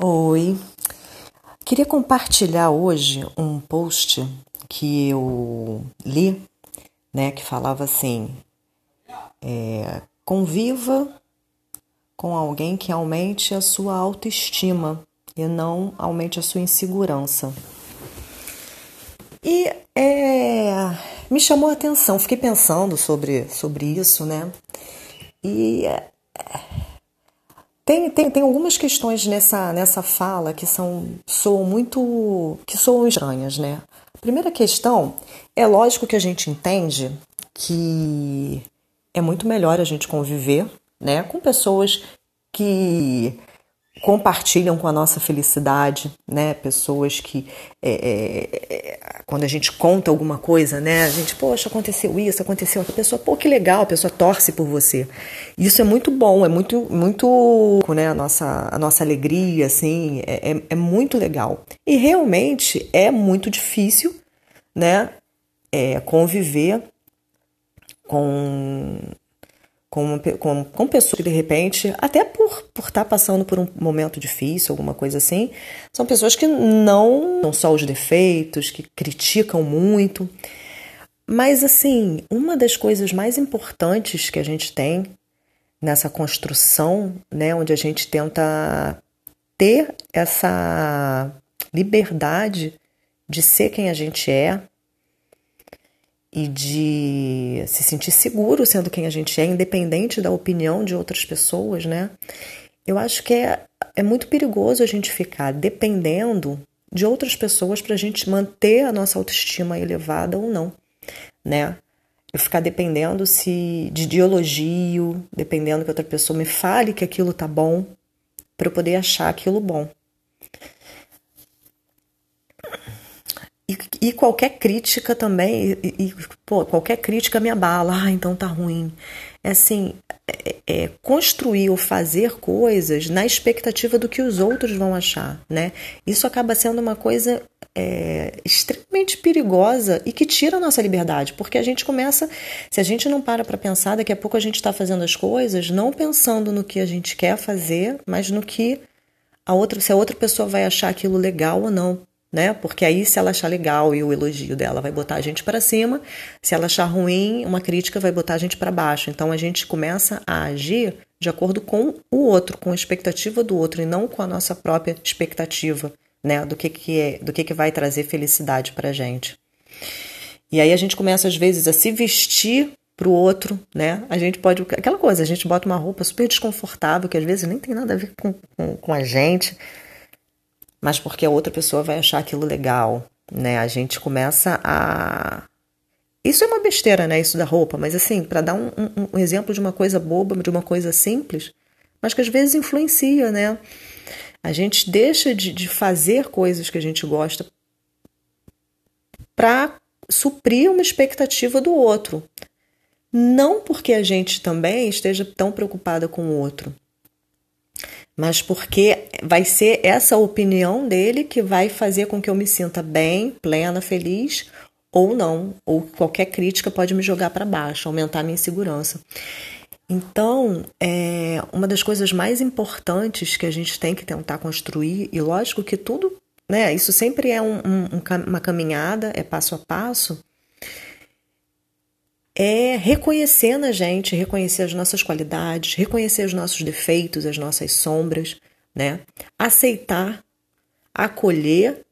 Oi, queria compartilhar hoje um post que eu li, né, que falava assim: é, conviva com alguém que aumente a sua autoestima e não aumente a sua insegurança. E é, me chamou a atenção, fiquei pensando sobre, sobre isso, né? E é, tem, tem, tem algumas questões nessa, nessa fala que são soam muito que soam estranhas, né? Primeira questão, é lógico que a gente entende que é muito melhor a gente conviver, né, com pessoas que compartilham com a nossa felicidade, né? Pessoas que é, é, é, quando a gente conta alguma coisa, né? A gente, poxa, aconteceu isso, aconteceu aquilo. A pessoa, pô, que legal, a pessoa torce por você. Isso é muito bom, é muito, muito, né? A nossa, a nossa alegria, assim, é, é, é muito legal. E realmente é muito difícil, né? É, conviver com com, com, com pessoas que de repente, até por, por estar tá passando por um momento difícil, alguma coisa assim, são pessoas que não, não só os defeitos, que criticam muito. Mas assim, uma das coisas mais importantes que a gente tem nessa construção, né, onde a gente tenta ter essa liberdade de ser quem a gente é, e de se sentir seguro sendo quem a gente é, independente da opinião de outras pessoas, né? Eu acho que é, é muito perigoso a gente ficar dependendo de outras pessoas para a gente manter a nossa autoestima elevada ou não, né? Eu ficar dependendo se de, de elogio, dependendo que outra pessoa me fale que aquilo tá bom, para eu poder achar aquilo bom. E, e qualquer crítica também, e, e, pô, qualquer crítica me abala, ah, então tá ruim. É assim, é, é, construir ou fazer coisas na expectativa do que os outros vão achar, né? Isso acaba sendo uma coisa é, extremamente perigosa e que tira a nossa liberdade, porque a gente começa, se a gente não para para pensar, daqui a pouco a gente está fazendo as coisas não pensando no que a gente quer fazer, mas no que a outra, se a outra pessoa vai achar aquilo legal ou não né? Porque aí, se ela achar legal e o elogio dela vai botar a gente para cima, se ela achar ruim, uma crítica vai botar a gente para baixo. Então a gente começa a agir de acordo com o outro, com a expectativa do outro e não com a nossa própria expectativa, né? Do que que é, do que que vai trazer felicidade para gente. E aí a gente começa às vezes a se vestir para o outro, né? A gente pode aquela coisa, a gente bota uma roupa super desconfortável que às vezes nem tem nada a ver com, com, com a gente mas porque a outra pessoa vai achar aquilo legal, né? A gente começa a. Isso é uma besteira, né? Isso da roupa, mas assim, para dar um, um, um, exemplo de uma coisa boba, de uma coisa simples, mas que às vezes influencia, né? A gente deixa de, de fazer coisas que a gente gosta para suprir uma expectativa do outro. Não porque a gente também esteja tão preocupada com o outro, mas porque vai ser essa opinião dele que vai fazer com que eu me sinta bem, plena, feliz ou não, ou qualquer crítica pode me jogar para baixo, aumentar minha insegurança. Então, é uma das coisas mais importantes que a gente tem que tentar construir, e lógico que tudo, né, isso sempre é um, um, uma caminhada, é passo a passo, é reconhecer na gente, reconhecer as nossas qualidades, reconhecer os nossos defeitos, as nossas sombras, né? Aceitar, acolher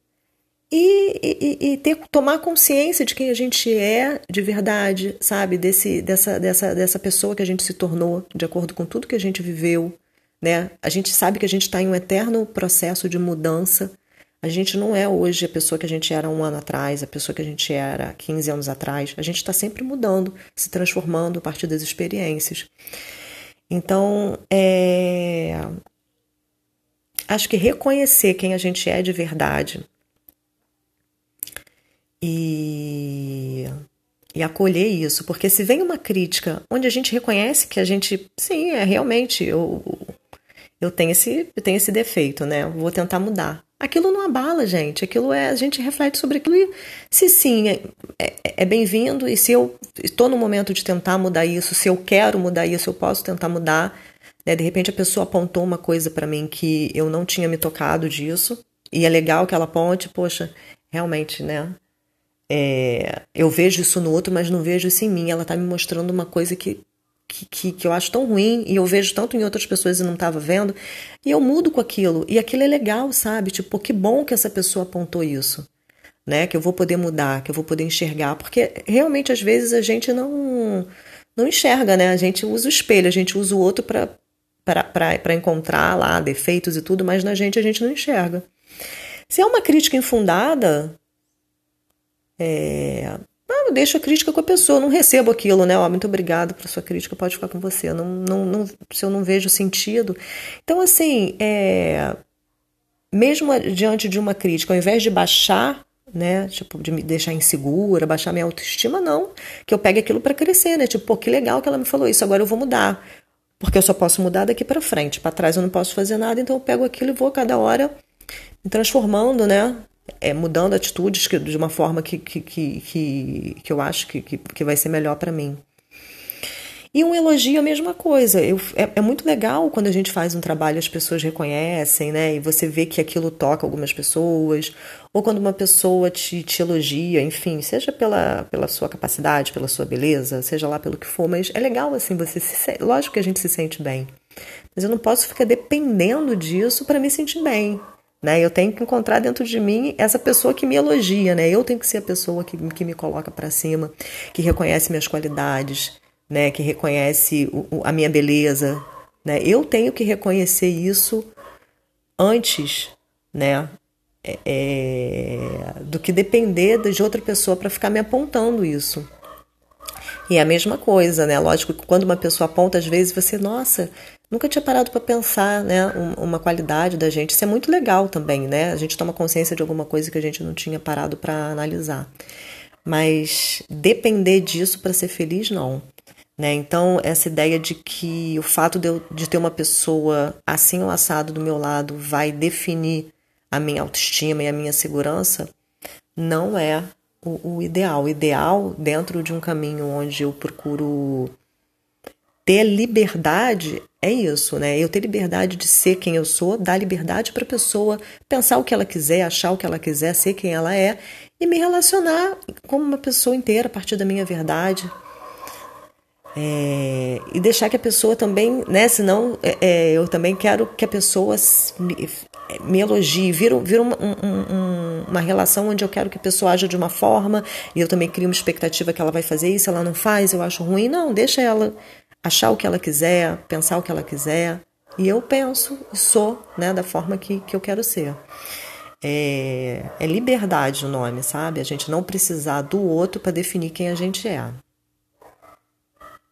e, e, e, ter, tomar consciência de quem a gente é de verdade, sabe? Desse, dessa, dessa, dessa pessoa que a gente se tornou, de acordo com tudo que a gente viveu, né? A gente sabe que a gente está em um eterno processo de mudança a gente não é hoje a pessoa que a gente era um ano atrás, a pessoa que a gente era 15 anos atrás. A gente está sempre mudando, se transformando a partir das experiências. Então, é... acho que reconhecer quem a gente é de verdade e, e acolher isso, porque se vem uma crítica onde a gente reconhece que a gente, sim, é realmente eu, eu tenho esse, eu tenho esse defeito, né? vou tentar mudar. Aquilo não abala, gente. Aquilo é. A gente reflete sobre aquilo e se sim, é, é, é bem-vindo. E se eu estou no momento de tentar mudar isso, se eu quero mudar isso, eu posso tentar mudar. Né? De repente a pessoa apontou uma coisa para mim que eu não tinha me tocado disso, e é legal que ela aponte, poxa, realmente, né? É, eu vejo isso no outro, mas não vejo isso em mim. Ela tá me mostrando uma coisa que, que, que, que eu acho tão ruim e eu vejo tanto em outras pessoas e não estava vendo. E eu mudo com aquilo. E aquilo é legal, sabe? Tipo, que bom que essa pessoa apontou isso. Né? Que eu vou poder mudar, que eu vou poder enxergar. Porque realmente, às vezes, a gente não, não enxerga, né? A gente usa o espelho, a gente usa o outro para encontrar lá defeitos e tudo, mas na gente a gente não enxerga. Se é uma crítica infundada, é, eu deixo a crítica com a pessoa, não recebo aquilo, né? Ó, muito obrigado por sua crítica, pode ficar com você. Não, não, não, se eu não vejo sentido. Então, assim, é, mesmo diante de uma crítica, ao invés de baixar, né? Tipo, de me deixar insegura, baixar minha autoestima, não. Que eu pegue aquilo para crescer, né? Tipo, pô, que legal que ela me falou isso, agora eu vou mudar. Porque eu só posso mudar daqui para frente. Para trás eu não posso fazer nada, então eu pego aquilo e vou cada hora me transformando, né? É, mudando atitudes que, de uma forma que, que, que, que, eu acho que, que, que vai ser melhor para mim. E um elogio é a mesma coisa. Eu, é, é, muito legal quando a gente faz um trabalho as pessoas reconhecem, né? E você vê que aquilo toca algumas pessoas. Ou quando uma pessoa te, te elogia, enfim, seja pela, pela sua capacidade, pela sua beleza, seja lá pelo que for. Mas é legal, assim, você se, Lógico que a gente se sente bem. Mas eu não posso ficar dependendo disso para me sentir bem. Né? Eu tenho que encontrar dentro de mim essa pessoa que me elogia, né? Eu tenho que ser a pessoa que, que me coloca para cima, que reconhece minhas qualidades, né? Que reconhece o, a minha beleza, né? Eu tenho que reconhecer isso antes, né? É, é, do que depender de outra pessoa para ficar me apontando isso. E é a mesma coisa, né? Lógico que quando uma pessoa aponta, às vezes você, nossa, nunca tinha parado para pensar, né? Uma qualidade da gente. Isso é muito legal também, né? A gente toma consciência de alguma coisa que a gente não tinha parado para analisar. Mas depender disso para ser feliz, não. Né? Então, essa ideia de que o fato de, eu, de ter uma pessoa assim ou assado do meu lado vai definir a minha autoestima e a minha segurança, não é o, o ideal. O ideal, dentro de um caminho onde eu procuro ter liberdade, é isso, né? Eu ter liberdade de ser quem eu sou, dar liberdade para a pessoa pensar o que ela quiser, achar o que ela quiser, ser quem ela é e me relacionar como uma pessoa inteira a partir da minha verdade. É, e deixar que a pessoa também, né? Senão é, é eu também quero que a pessoa me, me elogie, vira, vira uma, um, uma relação onde eu quero que a pessoa haja de uma forma e eu também crio uma expectativa que ela vai fazer isso, ela não faz, eu acho ruim. Não, deixa ela achar o que ela quiser, pensar o que ela quiser. E eu penso e sou né, da forma que, que eu quero ser. É, é liberdade o nome, sabe? A gente não precisar do outro para definir quem a gente é.